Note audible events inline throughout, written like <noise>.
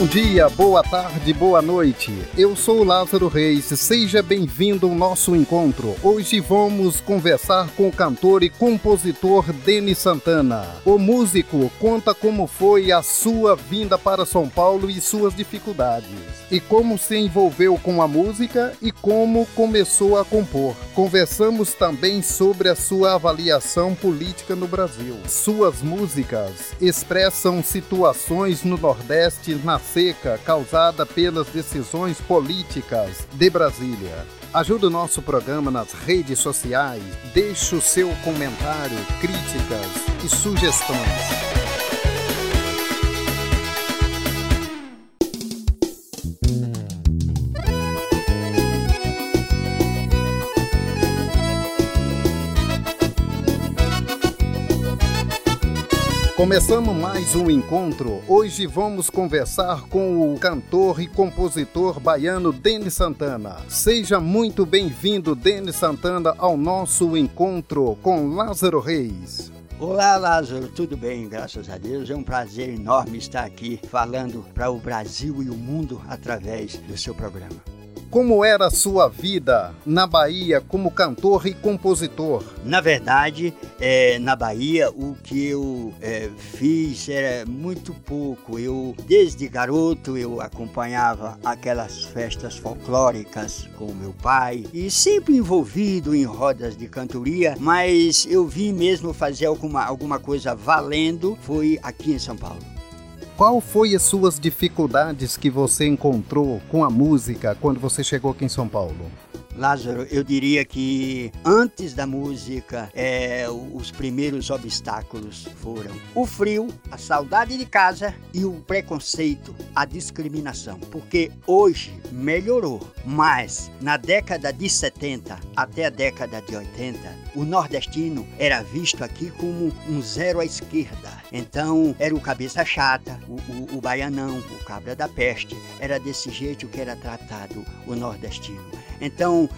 Bom dia, boa tarde, boa noite. Eu sou Lázaro Reis, seja bem-vindo ao nosso encontro. Hoje vamos conversar com o cantor e compositor Denis Santana. O músico conta como foi a sua vinda para São Paulo e suas dificuldades, e como se envolveu com a música e como começou a compor. Conversamos também sobre a sua avaliação política no Brasil. Suas músicas expressam situações no Nordeste na seca causada pelas decisões políticas de Brasília. Ajude o nosso programa nas redes sociais, deixe o seu comentário, críticas e sugestões. Começamos mais um encontro. Hoje vamos conversar com o cantor e compositor baiano Denis Santana. Seja muito bem-vindo, Denis Santana, ao nosso encontro com Lázaro Reis. Olá, Lázaro, tudo bem? Graças a Deus. É um prazer enorme estar aqui falando para o Brasil e o mundo através do seu programa. Como era a sua vida na Bahia como cantor e compositor? Na verdade, é, na Bahia, o que eu é, fiz era muito pouco. Eu, desde garoto, eu acompanhava aquelas festas folclóricas com meu pai e sempre envolvido em rodas de cantoria, mas eu vim mesmo fazer alguma, alguma coisa valendo, foi aqui em São Paulo. Qual foi as suas dificuldades que você encontrou com a música quando você chegou aqui em São Paulo? Lázaro, eu diria que antes da música, é, os primeiros obstáculos foram o frio, a saudade de casa e o preconceito, a discriminação. Porque hoje melhorou, mas na década de 70 até a década de 80, o nordestino era visto aqui como um zero à esquerda. Então era o cabeça chata, o, o, o baianão, o cabra da peste. Era desse jeito que era tratado o nordestino. Então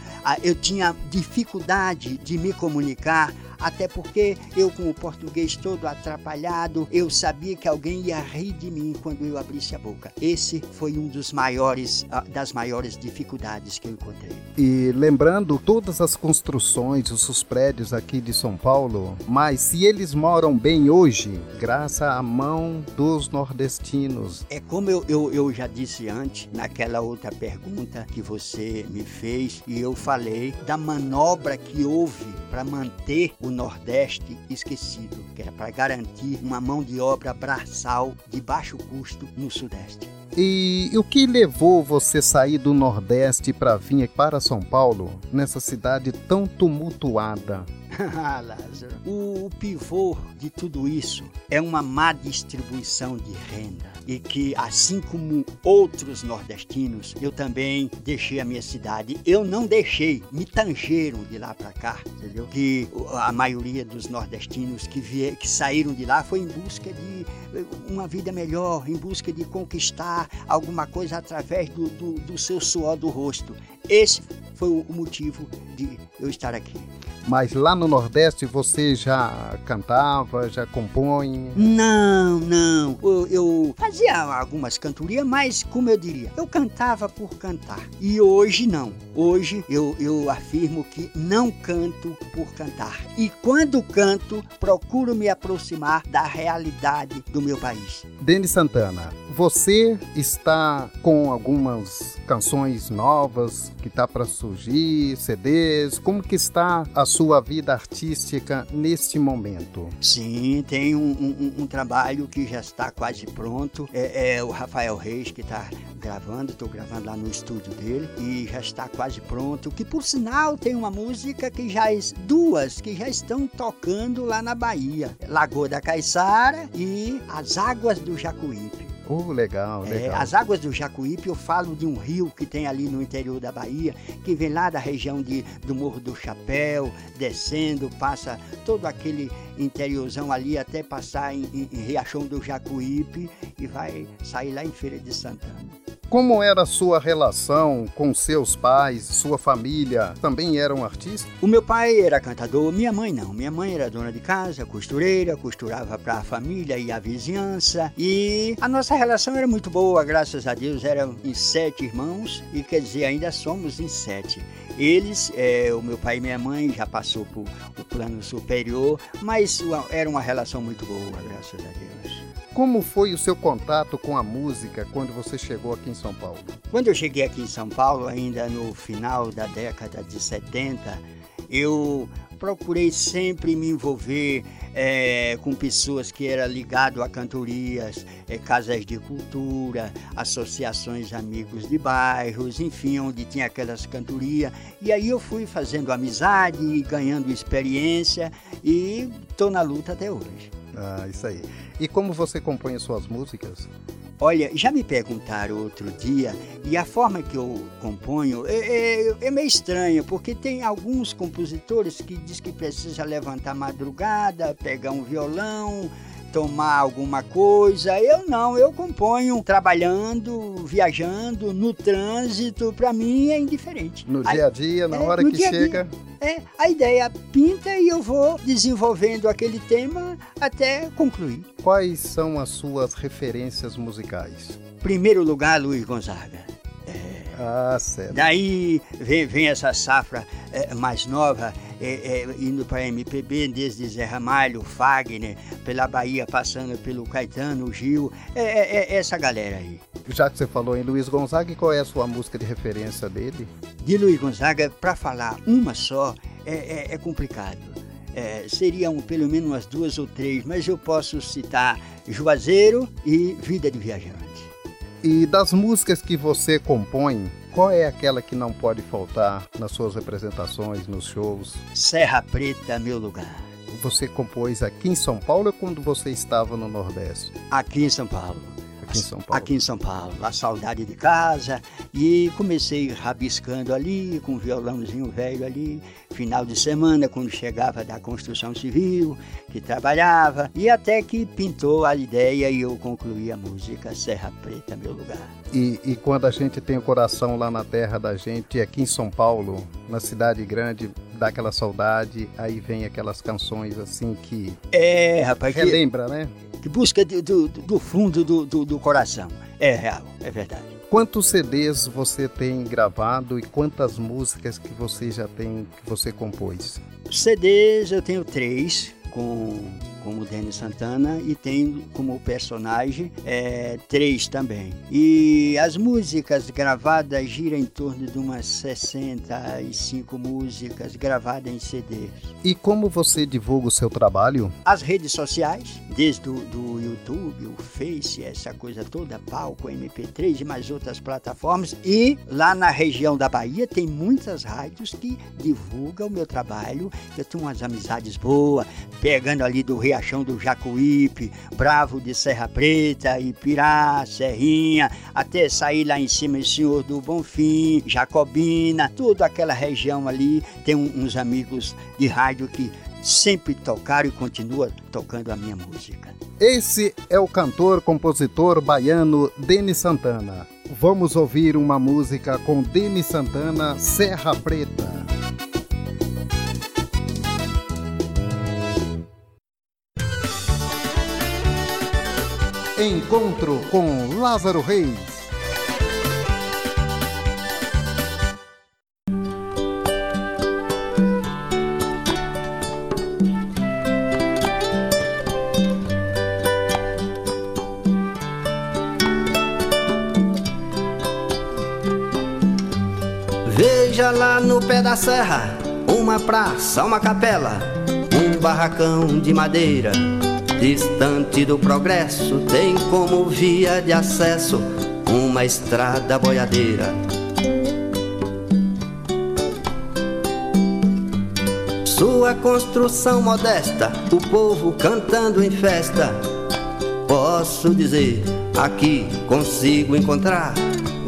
eu tinha dificuldade de me comunicar até porque eu com o português todo atrapalhado, eu sabia que alguém ia rir de mim quando eu abrisse a boca. Esse foi um dos maiores ah, das maiores dificuldades que eu encontrei. E lembrando todas as construções, os prédios aqui de São Paulo, mas se eles moram bem hoje, graças à mão dos nordestinos. É como eu, eu, eu já disse antes, naquela outra pergunta que você me fez, e eu falei da manobra que houve para manter o Nordeste esquecido, que era para garantir uma mão de obra braçal de baixo custo no Sudeste. E o que levou você sair do Nordeste para vir para São Paulo, nessa cidade tão tumultuada? <laughs> Ah, Lázaro, o pivô de tudo isso é uma má distribuição de renda e que, assim como outros nordestinos, eu também deixei a minha cidade. Eu não deixei, me tangeram de lá para cá, entendeu? Que a maioria dos nordestinos que, vier, que saíram de lá foi em busca de uma vida melhor, em busca de conquistar alguma coisa através do, do, do seu suor do rosto. Esse foi o motivo de eu estar aqui. Mas lá no Nordeste você já cantava, já compõe? Não, não. Eu, eu fazia algumas cantorias, mas como eu diria, eu cantava por cantar. E hoje não. Hoje eu, eu afirmo que não canto por cantar. E quando canto, procuro me aproximar da realidade do meu país. Denis Santana, você está com algumas canções novas que tá para surgir, CDs. Como que está a sua vida artística neste momento? Sim, tem um, um, um trabalho que já está quase pronto. É, é o Rafael Reis que está gravando. Estou gravando lá no estúdio dele e já está quase pronto. Que por sinal tem uma música que já duas que já estão tocando lá na Bahia, Lagoa da Caiçara e As Águas do Jacuípe. Oh, legal, é, legal. as águas do Jacuípe, eu falo de um rio que tem ali no interior da Bahia, que vem lá da região de, do Morro do Chapéu, descendo, passa todo aquele interiorzão ali até passar em, em, em Riachão do Jacuípe e vai sair lá em Feira de Santana. Como era a sua relação com seus pais, sua família? Também eram artistas? O meu pai era cantador, minha mãe não. Minha mãe era dona de casa, costureira, costurava para a família e a vizinhança. E a nossa relação era muito boa, graças a Deus. Eram em sete irmãos e quer dizer, ainda somos em sete. Eles, é, o meu pai e minha mãe já passou por o plano superior, mas era uma relação muito boa, graças a Deus. Como foi o seu contato com a música quando você chegou aqui em São Paulo? Quando eu cheguei aqui em São Paulo, ainda no final da década de 70, eu procurei sempre me envolver é, com pessoas que eram ligado a cantorias, é, casas de cultura, associações amigos de bairros, enfim, onde tinha aquelas cantorias. E aí eu fui fazendo amizade, ganhando experiência e estou na luta até hoje. Ah, isso aí. E como você compõe as suas músicas? Olha, já me perguntaram outro dia, e a forma que eu componho é, é, é meio estranha, porque tem alguns compositores que diz que precisa levantar madrugada, pegar um violão, tomar alguma coisa. Eu não, eu componho trabalhando, viajando, no trânsito, para mim é indiferente. No dia a dia, na é, hora que chega. É, a ideia pinta e eu vou desenvolvendo aquele tema até concluir. Quais são as suas referências musicais? Primeiro lugar, Luiz Gonzaga. Ah, certo. Daí vem, vem essa safra é, mais nova, é, é, indo para MPB, desde Zé Ramalho, Fagner, pela Bahia, passando pelo Caetano, Gil, é, é, é, essa galera aí. Já que você falou em Luiz Gonzaga, qual é a sua música de referência dele? De Luiz Gonzaga, para falar uma só, é, complicado. É, seriam pelo menos umas duas ou três, mas eu posso citar Juazeiro e Vida de Viajante. E das músicas que você compõe, qual é aquela que não pode faltar nas suas representações, nos shows? Serra Preta, meu lugar. Você compôs aqui em São Paulo ou quando você estava no Nordeste? Aqui em São Paulo. Aqui em São Paulo. Aqui em São Paulo. A saudade de casa. E comecei rabiscando ali, com um violãozinho velho ali. Final de semana, quando chegava da construção civil, que trabalhava. E até que pintou a ideia e eu concluí a música Serra Preta, meu lugar. E, e quando a gente tem o coração lá na terra da gente, aqui em São Paulo, na cidade grande, dá aquela saudade, aí vem aquelas canções assim que. É, rapaz. Relembra, que... né? que busca do, do, do fundo do, do, do coração. É real, é verdade. Quantos CDs você tem gravado e quantas músicas que você já tem, que você compôs? CDs eu tenho três, com como Denis Santana e tem como personagem é, três também. E as músicas gravadas giram em torno de umas 65 músicas gravadas em CDs. E como você divulga o seu trabalho? As redes sociais, desde o do YouTube, o Face, essa coisa toda, palco, MP3 e mais outras plataformas. E lá na região da Bahia tem muitas rádios que divulgam o meu trabalho. Eu tenho umas amizades boas, pegando ali do Rio Riachão do Jacuípe, Bravo de Serra Preta, Ipirá, Serrinha, até sair lá em cima em Senhor do Bonfim, Jacobina, toda aquela região ali. Tem uns amigos de rádio que sempre tocaram e continuam tocando a minha música. Esse é o cantor, compositor baiano Denis Santana. Vamos ouvir uma música com Denis Santana, Serra Preta. Encontro com Lázaro Reis. Veja lá no pé da serra, uma praça, uma capela, um barracão de madeira Distante do progresso, tem como via de acesso uma estrada boiadeira. Sua construção modesta, o povo cantando em festa. Posso dizer, aqui consigo encontrar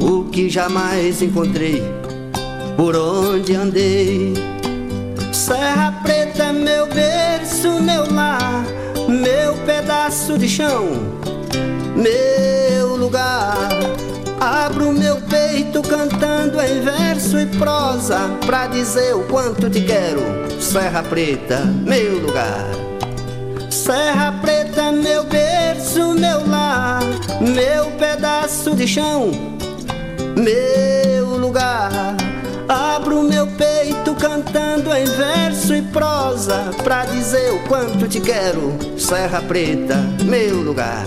o que jamais encontrei por onde andei. Serra Preta, meu berço, meu lar meu pedaço de chão, meu lugar. Abro cantando em verso e prosa pra dizer o quanto te quero. Serra Preta, meu lugar. Serra Preta, meu berço, meu lar, meu pedaço de chão, meu lugar. Abro meu peito cantando em verso e prosa pra dizer o quanto te quero. Serra Preta, meu lugar.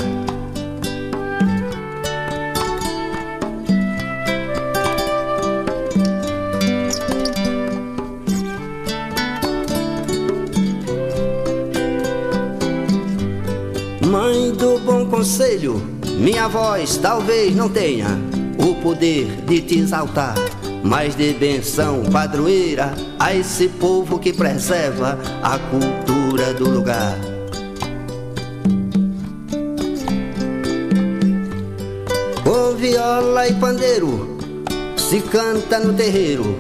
Mãe do bom conselho, minha voz talvez não tenha o poder de te exaltar mas de benção padroeira a esse povo que preserva a cultura do lugar. Com viola e pandeiro se canta no terreiro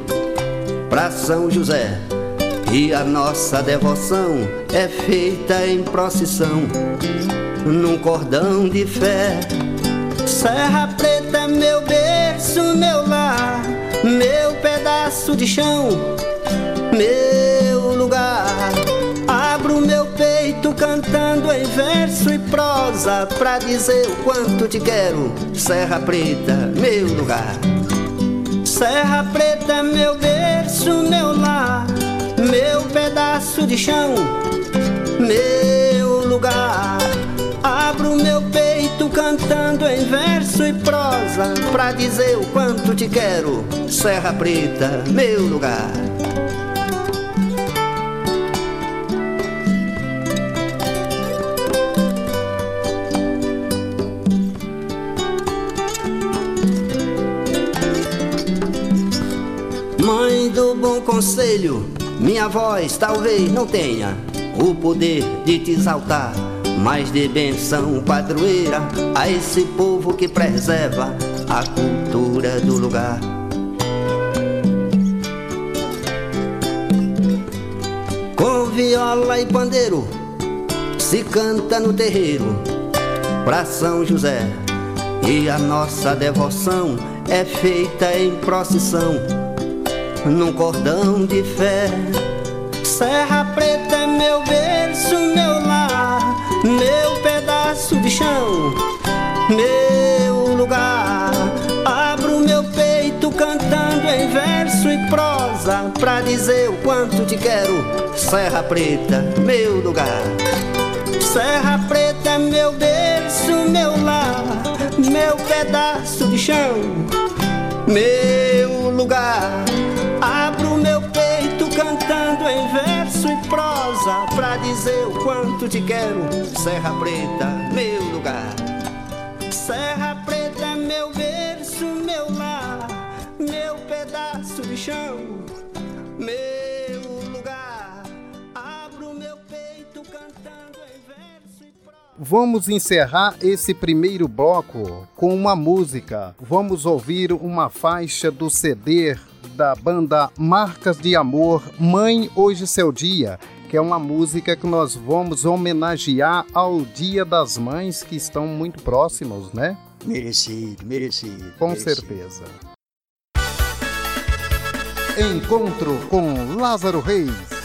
pra São José. E a nossa devoção é feita em procissão, num cordão de fé. Serra Preta, meu meu pedaço de chão, meu lugar. Abro meu peito cantando em verso e prosa pra dizer o quanto te quero. Serra Preta, meu lugar. Serra Preta, meu berço, meu lar, meu pedaço de chão, meu cantando em verso e prosa pra dizer o quanto te quero. Serra Preta, meu lugar. Mãe do bom conselho, minha voz talvez não tenha o poder de te exaltar mas de benção padroeira a esse povo que preserva a cultura do lugar. Com viola e pandeiro se canta no terreiro pra São José e a nossa devoção é feita em procissão num cordão de fé. Serra Preta é meu berço, meu lar meu pedaço de chão, meu lugar. Abro meu peito cantando em verso e prosa pra dizer o quanto te quero. Serra Preta, meu lugar. Serra Preta, meu berço, meu lar, meu pedaço de chão, meu lugar. Dizer o quanto te quero. Serra Preta, meu lugar. Serra Preta, meu berço, meu lar, meu pedaço de chão, meu lugar. Abro meu peito cantando em verso e. Vamos encerrar esse primeiro bloco com uma música. Vamos ouvir uma faixa do CD da banda Marcas de Amor, Mãe Hoje Seu Dia, que é uma música que nós vamos homenagear ao Dia das Mães que estão muito próximos, né? Merecido, merecido. Com merecido. certeza. Encontro com Lázaro Reis.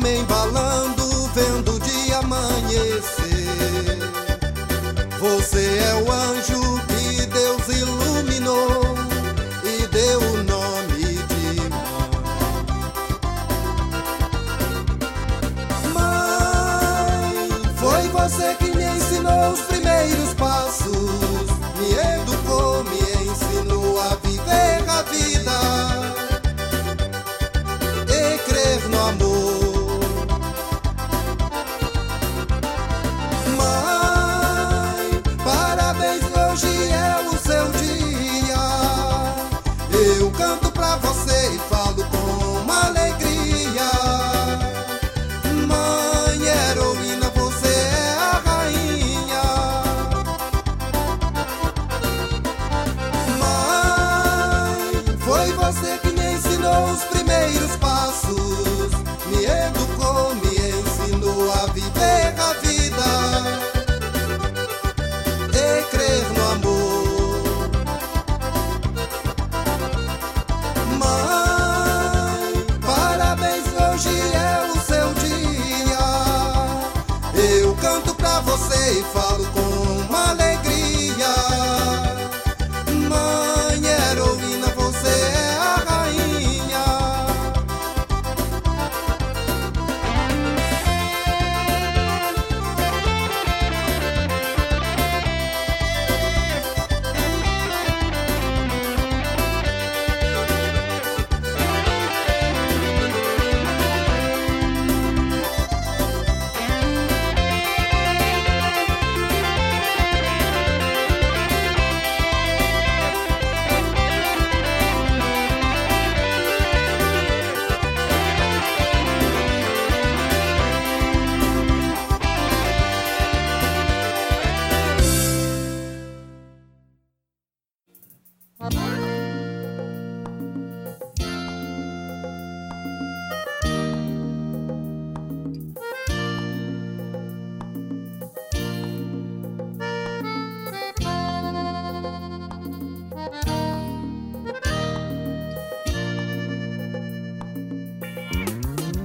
Me embalando, vendo o dia amanhecer.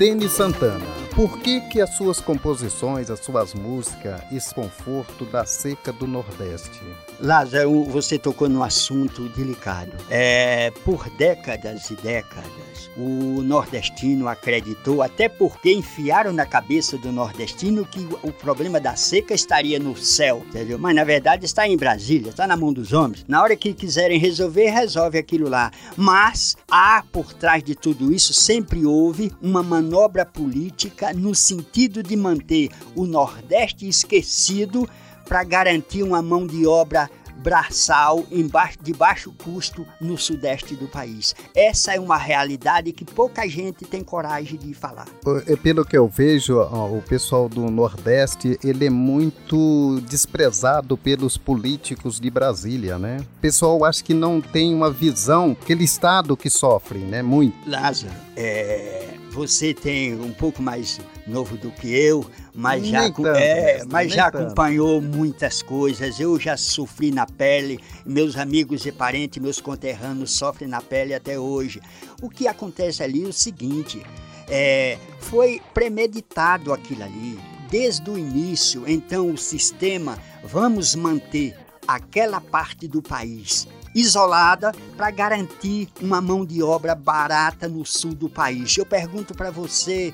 Denis Santana, por que que as suas composições, as suas músicas, esse da seca do Nordeste? Lázaro, você tocou num assunto delicado. É, por décadas e décadas, o nordestino acreditou, até porque enfiaram na cabeça do nordestino que o problema da seca estaria no céu, entendeu? Mas na verdade está em Brasília, está na mão dos homens. Na hora que quiserem resolver, resolve aquilo lá. Mas há por trás de tudo isso, sempre houve uma manobra política no sentido de manter o Nordeste esquecido para garantir uma mão de obra braçal em baixo, de baixo custo no sudeste do país. Essa é uma realidade que pouca gente tem coragem de falar. É, Pelo que eu vejo, o pessoal do Nordeste, ele é muito desprezado pelos políticos de Brasília, né? O pessoal acha que não tem uma visão, aquele estado que sofre, né? Muito. Lázaro, é, você tem um pouco mais novo do que eu, mas já, Nem acom- tanto, é, mas já tanto. acompanhou muitas coisas. Eu já sofri na pele, meus amigos e parentes, meus conterrâneos sofrem na pele até hoje. O que acontece ali é o seguinte: é, foi premeditado aquilo ali. Desde o início, então o sistema, vamos manter aquela parte do país isolada para garantir uma mão de obra barata no sul do país. Eu pergunto para você,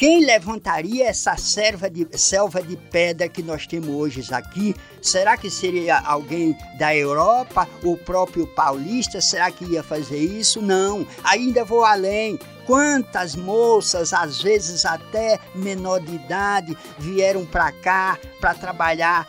quem levantaria essa selva de, selva de pedra que nós temos hoje aqui? Será que seria alguém da Europa, o próprio paulista? Será que ia fazer isso? Não. Ainda vou além. quantas moças, às vezes até menor de idade, vieram para cá para trabalhar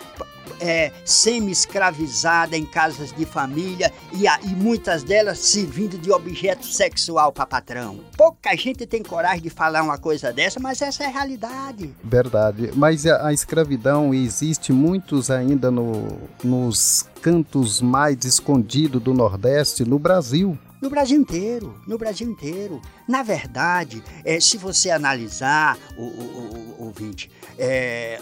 é, semi-escravizada em casas de família e, a, e muitas delas servindo de objeto sexual para patrão. Pouca gente tem coragem de falar uma coisa dessa, mas essa é a realidade. Verdade. Mas a, a escravidão existe muitos ainda no, nos cantos mais escondidos do Nordeste, no Brasil. No Brasil inteiro, no Brasil inteiro. Na verdade, é, se você analisar, o, o, o ouvinte, é,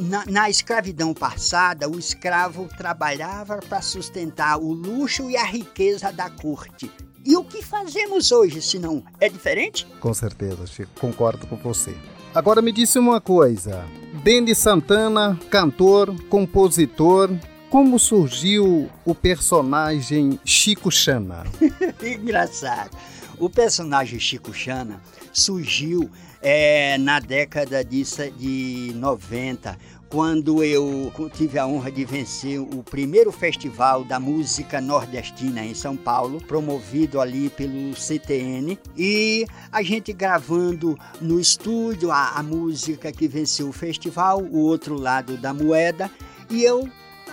na, na, escravidão passada, o escravo trabalhava para sustentar o luxo e a riqueza da corte. E o que fazemos hoje, se não é diferente? Com certeza, Chico, concordo com você. Agora me disse uma coisa. Denis Santana, cantor, compositor, como surgiu o personagem Chico Chana? <laughs> Engraçado. O personagem Chico Chana surgiu é, na década de, de 90, quando eu tive a honra de vencer o primeiro festival da música nordestina em São Paulo, promovido ali pelo CTN, e a gente gravando no estúdio a, a música que venceu o festival, o outro lado da moeda, e eu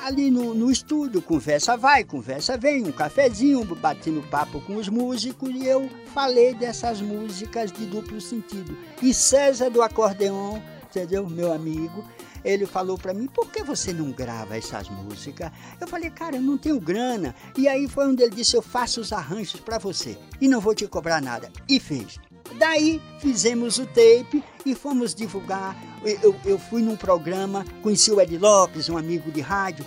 ali no, no estúdio, conversa vai, conversa vem, um cafezinho, batendo papo com os músicos e eu falei dessas músicas de duplo sentido. E César do acordeon, entendeu, meu amigo, ele falou para mim, por que você não grava essas músicas? Eu falei, cara, eu não tenho grana. E aí foi onde ele disse, eu faço os arranjos para você e não vou te cobrar nada. E fez. Daí fizemos o tape e fomos divulgar. Eu, eu fui num programa, conheci o Ed Lopes, um amigo de rádio.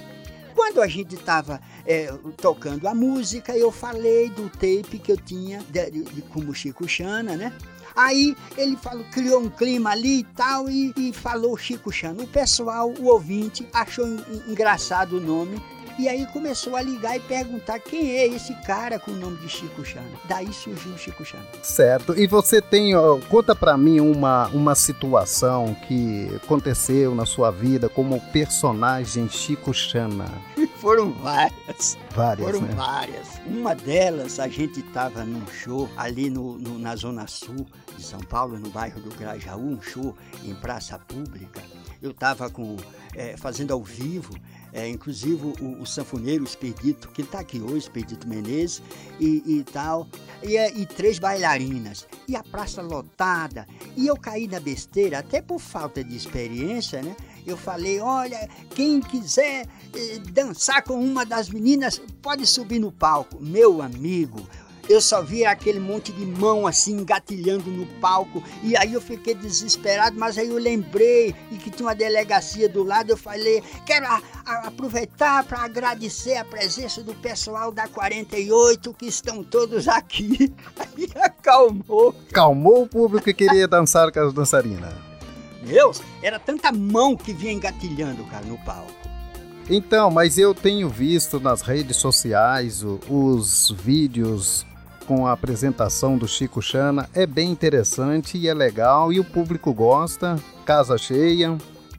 Quando a gente estava é, tocando a música, eu falei do tape que eu tinha de, de, de, como Chico Chana, né? Aí ele falou, criou um clima ali e tal, e, e falou Chico Chana. O pessoal, o ouvinte, achou engraçado o nome e aí começou a ligar e perguntar quem é esse cara com o nome de Chico Chana. Daí surgiu o Chico Chana. Certo. E você tem, ó, conta para mim uma, uma situação que aconteceu na sua vida como personagem Chico Chana. <laughs> Foram várias. Várias, Foram né? várias. Uma delas, a gente estava num show ali no, no, na Zona Sul de São Paulo, no bairro do Grajaú, um show em praça pública. Eu estava com é, fazendo ao vivo é, inclusive o, o sanfoneiro Expedito, que está aqui hoje, Expedito Menezes, e, e tal, e, é, e, três bailarinas, e a praça lotada, e eu caí na besteira, até por falta de experiência, né? Eu falei, olha, quem quiser eh, dançar com uma das meninas, pode subir no palco. Meu amigo, eu só via aquele monte de mão assim engatilhando no palco e aí eu fiquei desesperado, mas aí eu lembrei e que tinha uma delegacia do lado, eu falei, quero a, a, aproveitar para agradecer a presença do pessoal da 48 que estão todos aqui. <laughs> Aí acalmou. Calmou o público que queria dançar com as dançarinas. Deus, era tanta mão que vinha engatilhando, cara, no palco. Então, mas eu tenho visto nas redes sociais os vídeos com a apresentação do Chico Chana. É bem interessante e é legal e o público gosta, casa cheia.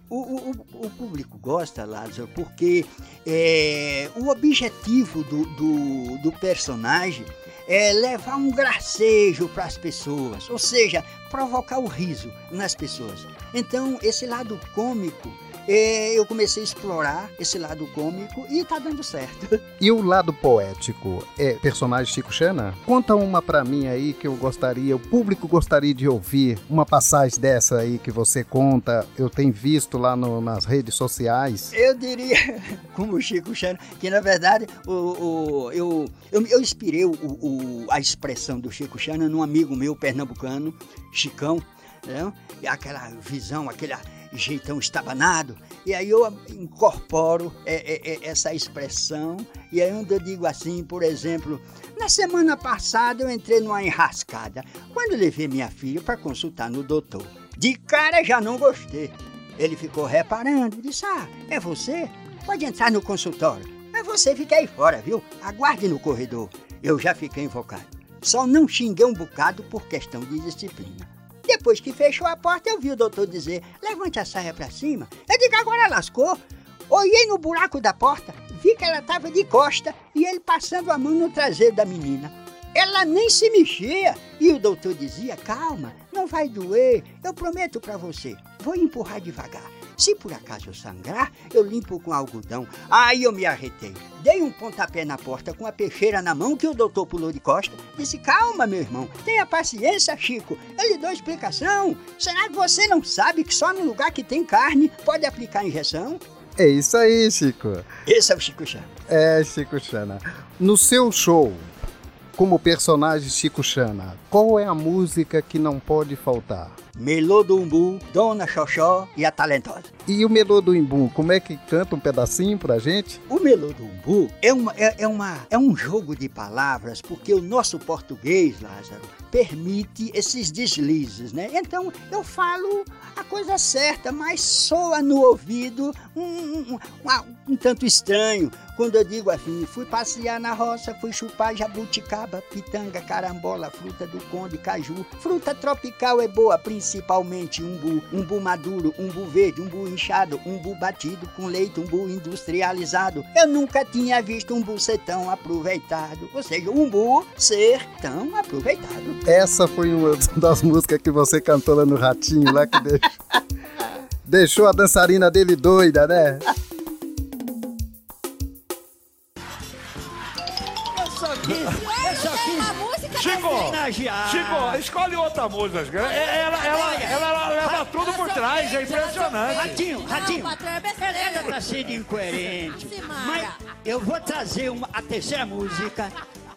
O, o, o público gosta, Lázaro, porque é, o objetivo do, do, do personagem é levar um gracejo para as pessoas, ou seja, provocar o riso nas pessoas. Então, esse lado cômico eu comecei a explorar esse lado cômico e tá dando certo. <laughs> E o lado poético é personagem Chico Xana? Conta uma para mim aí que eu gostaria, o público gostaria de ouvir uma passagem dessa aí que você conta, eu tenho visto lá no, nas redes sociais. Eu diria, <laughs> como o Chico Xana, que na verdade o, o eu, eu, eu inspirei o, o, a expressão do Chico Xana num amigo meu pernambucano, Chicão, né? e aquela visão, aquele jeitão estabanado. E aí eu incorporo é, é, é, essa expressão. E aí eu digo assim, por exemplo, na semana passada eu entrei numa enrascada. Quando levei minha filha para consultar no doutor, de cara já não gostei. Ele ficou reparando, disse: Ah, é você? Pode entrar no consultório. Mas você fica aí fora, viu? Aguarde no corredor. Eu já fiquei invocado. Só não xinguei um bocado por questão de disciplina. Depois que fechou a porta, eu vi o doutor dizer: levante a saia para cima. Eu digo: agora lascou. Olhei no buraco da porta, vi que ela estava de costa e ele passando a mão no traseiro da menina. ela nem se mexia. E o doutor dizia: calma, não vai doer, eu prometo para você, vou empurrar devagar. Se por acaso eu sangrar, eu limpo com algodão. Aí eu me arretei. Dei um pontapé na porta com a peixeira na mão que o doutor pulou de costa. Disse: Calma, meu irmão, tenha paciência, Chico. Eu lhe dou explicação. Será que você não sabe que só no lugar que tem carne pode aplicar injeção? É isso aí, Chico. Esse é o Chico Chana. É, Chico Chana. No seu show, como personagem Chico Chana, qual é a música que não pode faltar? Melô do Umbu, Dona Xoxó e a Talentosa. E o Melô do Umbu, como é que canta um pedacinho pra gente? O Melô do Umbu é, uma, é, é, uma, é um jogo de palavras, porque o nosso português, Lázaro, permite esses deslizes, né? Então eu falo a coisa certa, mas soa no ouvido um, um, um, um tanto estranho. Quando eu digo assim, fui passear na roça, fui chupar jabuticaba, pitanga, carambola, fruta do conde, caju. Fruta tropical é boa, principalmente umbu. Umbu maduro, umbu verde, umbu inchado, umbu batido com leite, umbu industrializado. Eu nunca tinha visto um ser tão aproveitado. Ou seja, umbu ser tão aproveitado. Essa foi uma das músicas que você cantou lá no Ratinho, lá que deixou, <laughs> deixou a dançarina dele doida, né? Chico, Chico, escolhe outra música. É, ela, ela, ela, ela leva tudo por trás, é impressionante. Ratinho, Ratinho, ela tá sendo incoerente. Mas eu vou trazer uma, a terceira música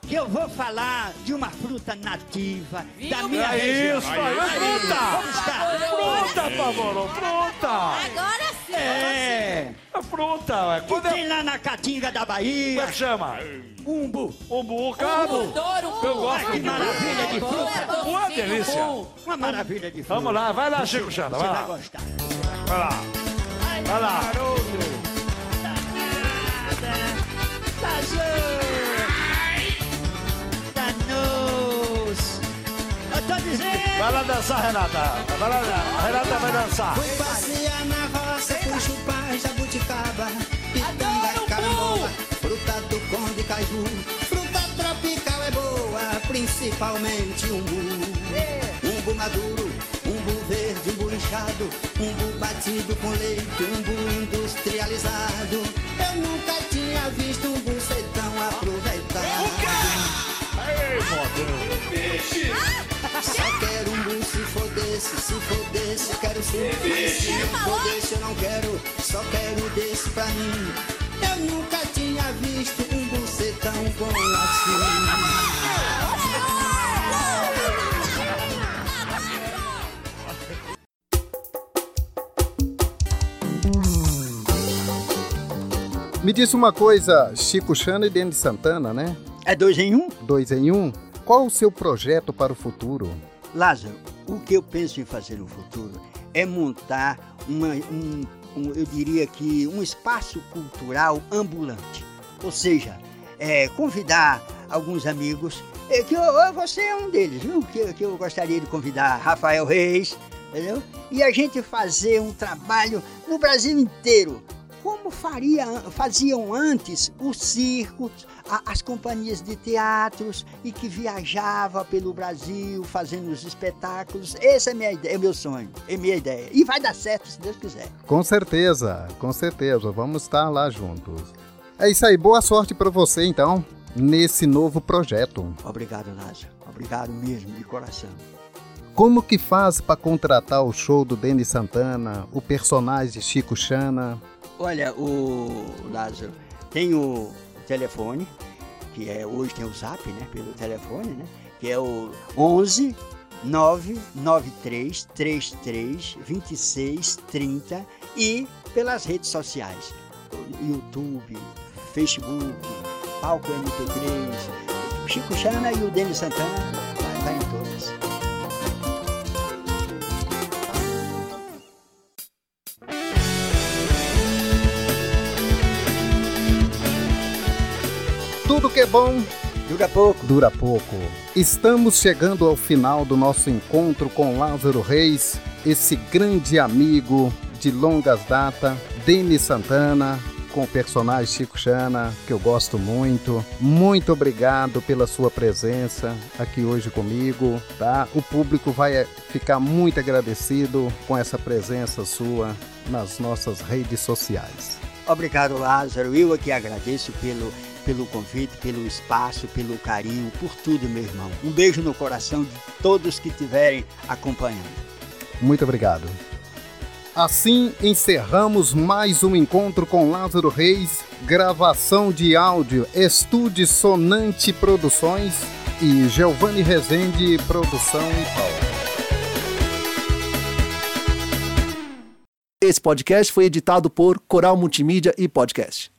que eu vou falar de uma fruta nativa da minha é região. Isso, aí, é fruta! Fruta, Pavoro, fruta! Agora! É! É fruta, ué. Que Quando é... tem lá na Caatinga da Como é Bahia, que chama? umbu. Umbu, cabo. Eu gosto Que de maravilha de fruta! Uma delícia. Uma maravilha de fruta. Vamos lá, vai lá, Chico Xanda, Você vai vai lá. gostar. Vai lá. Vai lá. Danos! Eu tô dizendo! Vai lá dançar, Renata. Vai lá, a Renata vai dançar. Fui passear na roça, fui chupar jabuticaba, pitanga, carambola, fruta do conde caju. Fruta tropical é boa, principalmente umbu. Umbu maduro, umbu verde, umbu inchado, umbu batido com leite, umbu industrializado. Eu nunca tinha visto umbu ser tão aproveitado. Só quero sim. Mas se não for desse, eu não quero, só quero desse pra mim. Eu nunca tinha visto um ser tão bom assim. Me diz uma coisa, Chico Chana e Denis Santana, né? É dois em um? Dois em um. Qual o seu projeto para o futuro? Lázaro, o que eu penso em fazer no futuro é montar uma, um, um- eu diria que um espaço cultural ambulante. Ou seja, é, convidar alguns amigos, é, que eu, você é um deles, viu? Que, que eu gostaria de convidar Rafael Reis, entendeu? E a gente fazer um trabalho no Brasil inteiro. Como faria, faziam antes os circos, as companhias de teatros e que viajava pelo Brasil fazendo os espetáculos. Essa é minha ideia, é meu sonho, é minha ideia. E vai dar certo se Deus quiser. Com certeza, com certeza. Vamos estar lá juntos. É isso aí. Boa sorte para você, então, nesse novo projeto. Obrigado, Lázaro. Obrigado mesmo, de coração. Como que faz para contratar o show do Denis Santana, o personagem Chico Chana? Olha, o Lázaro, tem o telefone, que é hoje tem o Zap, né, pelo telefone, né, que é o 11 993 33 26 30 e pelas redes sociais, YouTube, Facebook, Palco MP3, Chico Chana e o Denis Santana, Tudo que é bom Dura pouco. dura pouco. Estamos chegando ao final do nosso encontro com Lázaro Reis, esse grande amigo de longas datas, Denis Santana, com o personagem Chico Chana, que eu gosto muito. Muito obrigado pela sua presença aqui hoje comigo, tá? O público vai ficar muito agradecido com essa presença sua nas nossas redes sociais. Obrigado, Lázaro. Eu aqui agradeço pelo pelo convite, pelo espaço, pelo carinho, por tudo, meu irmão. Um beijo no coração de todos que estiverem acompanhando. Muito obrigado. Assim encerramos mais um encontro com Lázaro Reis, gravação de áudio Estúdio Sonante Produções e Giovanni Rezende Produção e Paulo. Esse podcast foi editado por Coral Multimídia e Podcast.